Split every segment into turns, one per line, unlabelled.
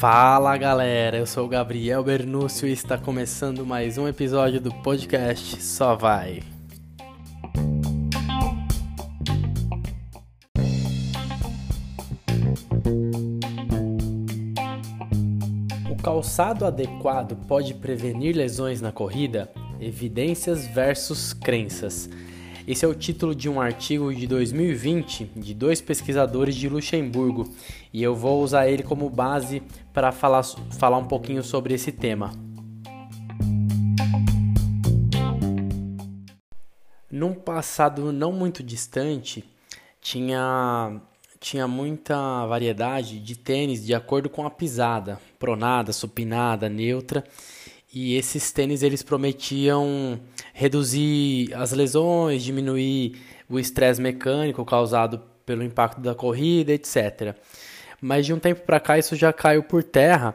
Fala galera, eu sou o Gabriel Bernúcio e está começando mais um episódio do podcast Só Vai. O calçado adequado pode prevenir lesões na corrida? Evidências versus crenças. Esse é o título de um artigo de 2020 de dois pesquisadores de Luxemburgo. E eu vou usar ele como base para falar, falar um pouquinho sobre esse tema. Num passado não muito distante, tinha, tinha muita variedade de tênis de acordo com a pisada, pronada, supinada, neutra, e esses tênis eles prometiam reduzir as lesões, diminuir o estresse mecânico causado pelo impacto da corrida, etc. Mas de um tempo para cá isso já caiu por terra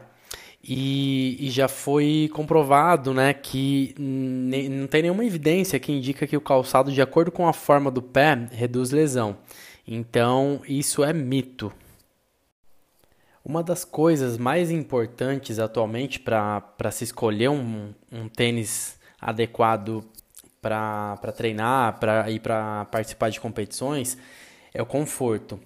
e, e já foi comprovado né, que não tem nenhuma evidência que indica que o calçado, de acordo com a forma do pé, reduz lesão. Então isso é mito. Uma das coisas mais importantes atualmente para se escolher um, um tênis adequado para treinar, para ir para participar de competições, é o conforto.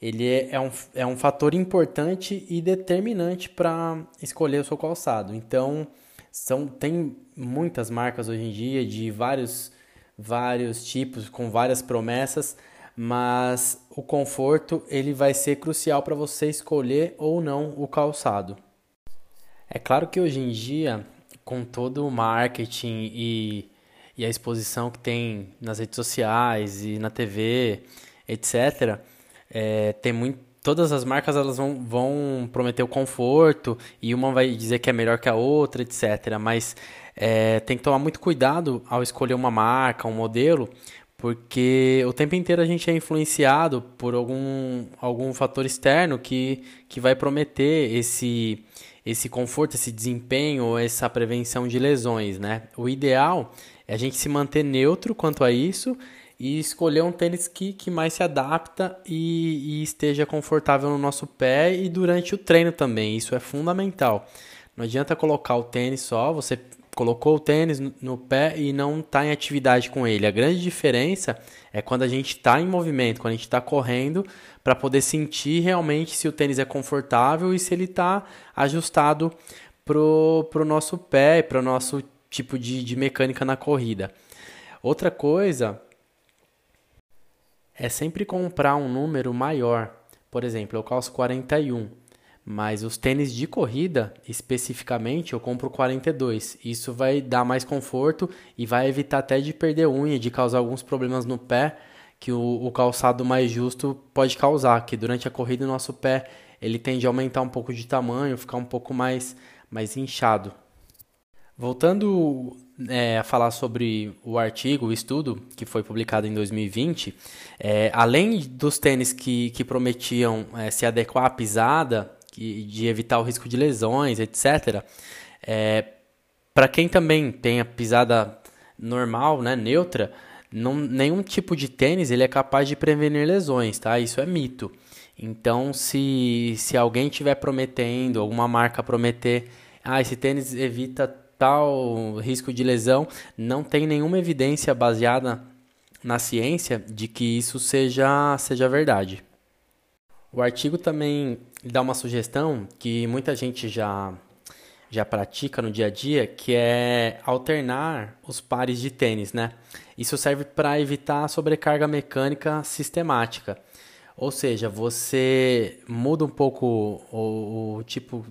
Ele é, é, um, é um fator importante e determinante para escolher o seu calçado. Então, são, tem muitas marcas hoje em dia de vários, vários tipos, com várias promessas, mas o conforto ele vai ser crucial para você escolher ou não o calçado. É claro que hoje em dia, com todo o marketing e, e a exposição que tem nas redes sociais e na TV, etc., é, tem muito, todas as marcas elas vão, vão prometer o conforto e uma vai dizer que é melhor que a outra, etc. Mas é, tem que tomar muito cuidado ao escolher uma marca, um modelo, porque o tempo inteiro a gente é influenciado por algum, algum fator externo que, que vai prometer esse, esse conforto, esse desempenho, essa prevenção de lesões, né? O ideal é a gente se manter neutro quanto a isso e escolher um tênis que, que mais se adapta e, e esteja confortável no nosso pé e durante o treino também. Isso é fundamental. Não adianta colocar o tênis só, você colocou o tênis no pé e não está em atividade com ele. A grande diferença é quando a gente está em movimento, quando a gente está correndo, para poder sentir realmente se o tênis é confortável e se ele está ajustado para o nosso pé, para o nosso tipo de, de mecânica na corrida. Outra coisa é sempre comprar um número maior. Por exemplo, eu calço 41 mas os tênis de corrida, especificamente, eu compro 42. Isso vai dar mais conforto e vai evitar até de perder unha, de causar alguns problemas no pé que o, o calçado mais justo pode causar, que durante a corrida o nosso pé ele tende a aumentar um pouco de tamanho, ficar um pouco mais, mais inchado. Voltando é, a falar sobre o artigo, o estudo que foi publicado em 2020, é, além dos tênis que, que prometiam é, se adequar à pisada de evitar o risco de lesões, etc. É, para quem também tem a pisada normal, né, neutra, não, nenhum tipo de tênis ele é capaz de prevenir lesões, tá? Isso é mito. Então, se, se alguém estiver prometendo, alguma marca prometer, ah, esse tênis evita tal risco de lesão, não tem nenhuma evidência baseada na ciência de que isso seja, seja verdade. O artigo também dá uma sugestão que muita gente já, já pratica no dia a dia, que é alternar os pares de tênis, né? Isso serve para evitar a sobrecarga mecânica sistemática. Ou seja, você muda um pouco o, o tipo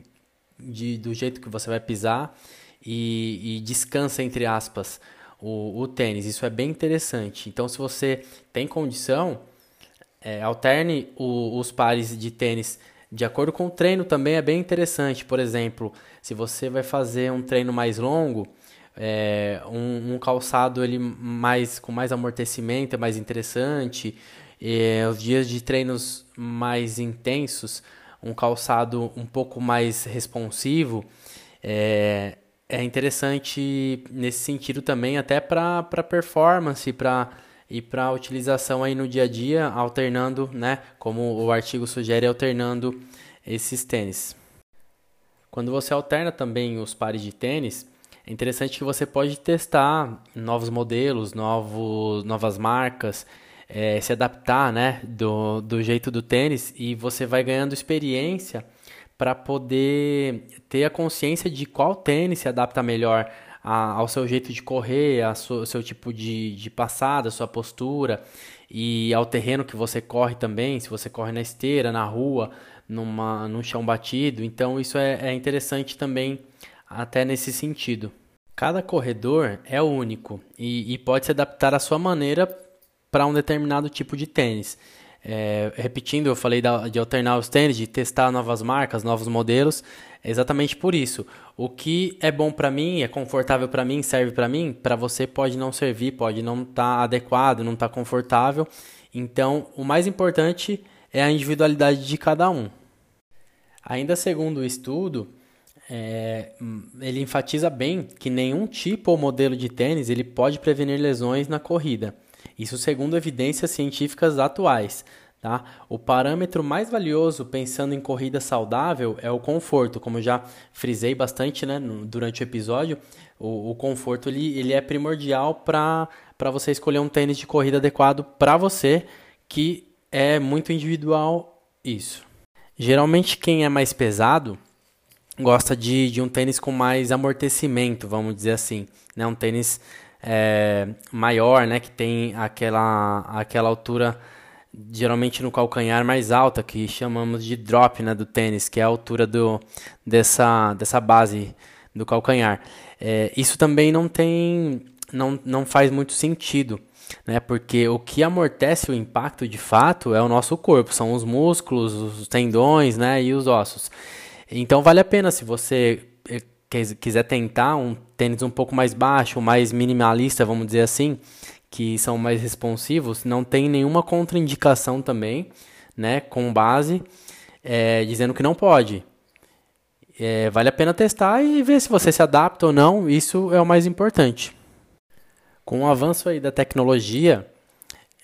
de, do jeito que você vai pisar e, e descansa, entre aspas, o, o tênis. Isso é bem interessante. Então, se você tem condição, é, alterne o, os pares de tênis de acordo com o treino também é bem interessante. Por exemplo, se você vai fazer um treino mais longo, é, um, um, calçado ele mais com mais amortecimento é mais interessante. Os dias de treinos mais intensos, um calçado um pouco mais responsivo é, é interessante nesse sentido também, até para performance, para e para utilização aí no dia a dia, alternando, né, como o artigo sugere, alternando esses tênis. Quando você alterna também os pares de tênis, é interessante que você pode testar novos modelos, novos, novas marcas, é, se adaptar né, do, do jeito do tênis e você vai ganhando experiência para poder ter a consciência de qual tênis se adapta melhor a, ao seu jeito de correr, ao seu tipo de, de passada, sua postura e ao terreno que você corre também, se você corre na esteira, na rua, numa, num chão batido. Então isso é, é interessante também até nesse sentido. Cada corredor é único e, e pode se adaptar à sua maneira para um determinado tipo de tênis. É, repetindo, eu falei da, de alternar os tênis, de testar novas marcas, novos modelos, é exatamente por isso. O que é bom para mim, é confortável para mim, serve para mim, para você pode não servir, pode não estar tá adequado, não estar tá confortável. Então, o mais importante é a individualidade de cada um. Ainda segundo o estudo, é, ele enfatiza bem que nenhum tipo ou modelo de tênis ele pode prevenir lesões na corrida. Isso segundo evidências científicas atuais. Tá? O parâmetro mais valioso pensando em corrida saudável é o conforto, como já frisei bastante né, durante o episódio. O, o conforto ele, ele é primordial para você escolher um tênis de corrida adequado para você, que é muito individual isso. Geralmente quem é mais pesado gosta de, de um tênis com mais amortecimento, vamos dizer assim, né? Um tênis é, maior, né? Que tem aquela, aquela altura geralmente no calcanhar mais alta, que chamamos de drop né, do tênis, que é a altura do, dessa, dessa base do calcanhar. É, isso também não tem, não, não faz muito sentido, né, porque o que amortece o impacto de fato é o nosso corpo, são os músculos, os tendões né, e os ossos. Então vale a pena se você quiser tentar um tênis um pouco mais baixo, mais minimalista, vamos dizer assim, que são mais responsivos, não tem nenhuma contraindicação também, né, com base é, dizendo que não pode. É, vale a pena testar e ver se você se adapta ou não, isso é o mais importante. Com o avanço aí da tecnologia,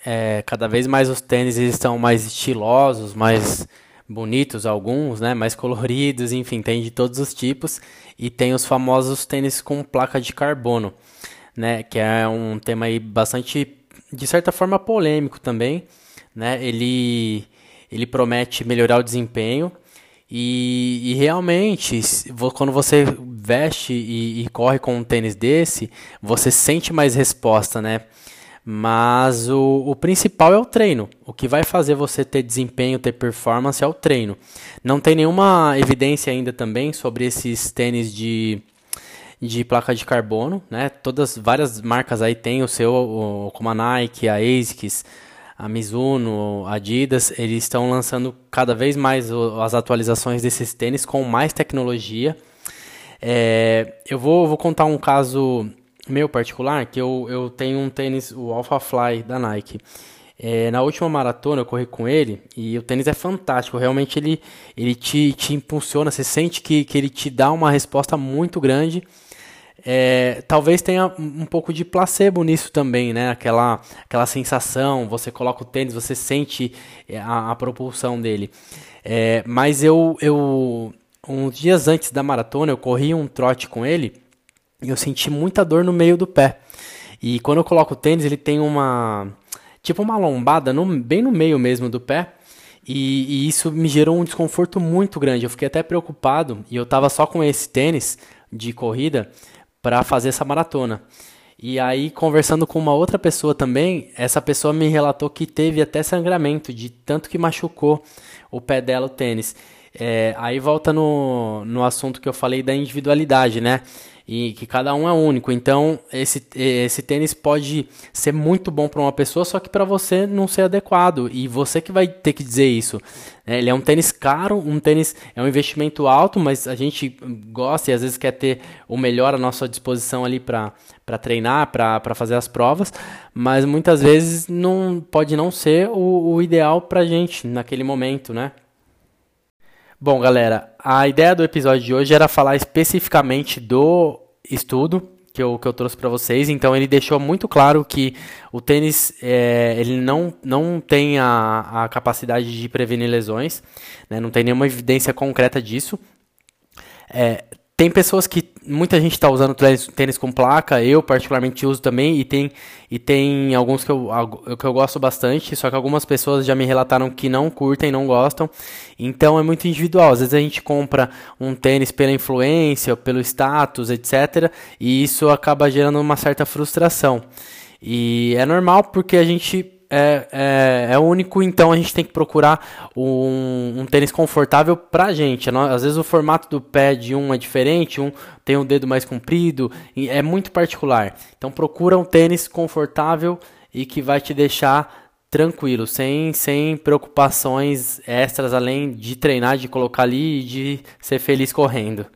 é, cada vez mais os tênis estão mais estilosos, mais bonitos alguns, né, mais coloridos, enfim, tem de todos os tipos e tem os famosos tênis com placa de carbono, né, que é um tema aí bastante de certa forma polêmico também, né? Ele ele promete melhorar o desempenho e, e realmente quando você veste e, e corre com um tênis desse, você sente mais resposta, né? Mas o, o principal é o treino. O que vai fazer você ter desempenho, ter performance é o treino. Não tem nenhuma evidência ainda também sobre esses tênis de, de placa de carbono, né? Todas várias marcas aí têm o seu, o, como a Nike, a ASICS, a Mizuno, a Adidas, eles estão lançando cada vez mais as atualizações desses tênis com mais tecnologia. É, eu vou, vou contar um caso meu particular, que eu, eu tenho um tênis, o Alpha Fly da Nike. É, na última maratona eu corri com ele e o tênis é fantástico. Realmente ele, ele te, te impulsiona, você sente que, que ele te dá uma resposta muito grande. É, talvez tenha um pouco de placebo nisso também, né? Aquela, aquela sensação, você coloca o tênis, você sente é, a, a propulsão dele. É, mas eu, eu, uns dias antes da maratona, eu corri um trote com ele eu senti muita dor no meio do pé. E quando eu coloco o tênis, ele tem uma tipo uma lombada no, bem no meio mesmo do pé. E, e, isso me gerou um desconforto muito grande. Eu fiquei até preocupado e eu tava só com esse tênis de corrida para fazer essa maratona. E aí, conversando com uma outra pessoa também, essa pessoa me relatou que teve até sangramento, de tanto que machucou o pé dela o tênis. É, aí volta no, no assunto que eu falei da individualidade, né? E que cada um é único. Então, esse, esse tênis pode ser muito bom para uma pessoa, só que para você não ser adequado. E você que vai ter que dizer isso. É, ele é um tênis caro, um tênis é um investimento alto, mas a gente gosta e às vezes quer ter o melhor à nossa disposição ali para treinar, para fazer as provas, mas muitas vezes não pode não ser o, o ideal para gente naquele momento, né? Bom, galera, a ideia do episódio de hoje era falar especificamente do estudo que eu, que eu trouxe para vocês. Então ele deixou muito claro que o tênis é, ele não, não tem a, a capacidade de prevenir lesões, né? não tem nenhuma evidência concreta disso. É, tem pessoas que muita gente está usando tênis, com placa, eu particularmente uso também, e tem, e tem alguns que eu, que eu gosto bastante, só que algumas pessoas já me relataram que não curtem, não gostam, então é muito individual. Às vezes a gente compra um tênis pela influência, pelo status, etc., e isso acaba gerando uma certa frustração. E é normal porque a gente é, é, é único, então a gente tem que procurar um, um tênis confortável pra gente. Às vezes o formato do pé de um é diferente, um tem um dedo mais comprido, é muito particular. Então procura um tênis confortável e que vai te deixar tranquilo, sem, sem preocupações extras, além de treinar, de colocar ali e de ser feliz correndo.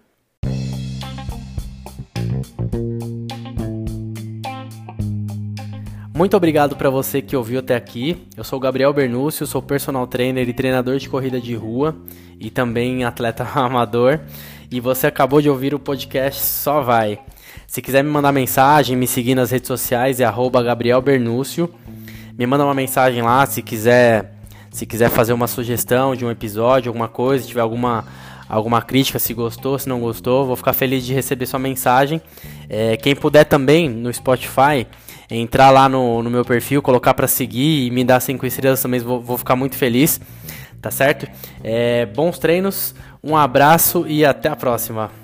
Muito obrigado para você que ouviu até aqui. Eu sou o Gabriel Bernúcio, sou personal trainer e treinador de corrida de rua e também atleta amador. E você acabou de ouvir o podcast Só Vai. Se quiser me mandar mensagem, me seguir nas redes sociais é Gabriel Bernúcio. Me manda uma mensagem lá se quiser, se quiser fazer uma sugestão de um episódio, alguma coisa, se tiver alguma alguma crítica, se gostou, se não gostou, vou ficar feliz de receber sua mensagem. É, quem puder também no Spotify entrar lá no, no meu perfil, colocar para seguir e me dar cinco estrelas também, vou, vou ficar muito feliz, tá certo? É, bons treinos, um abraço e até a próxima.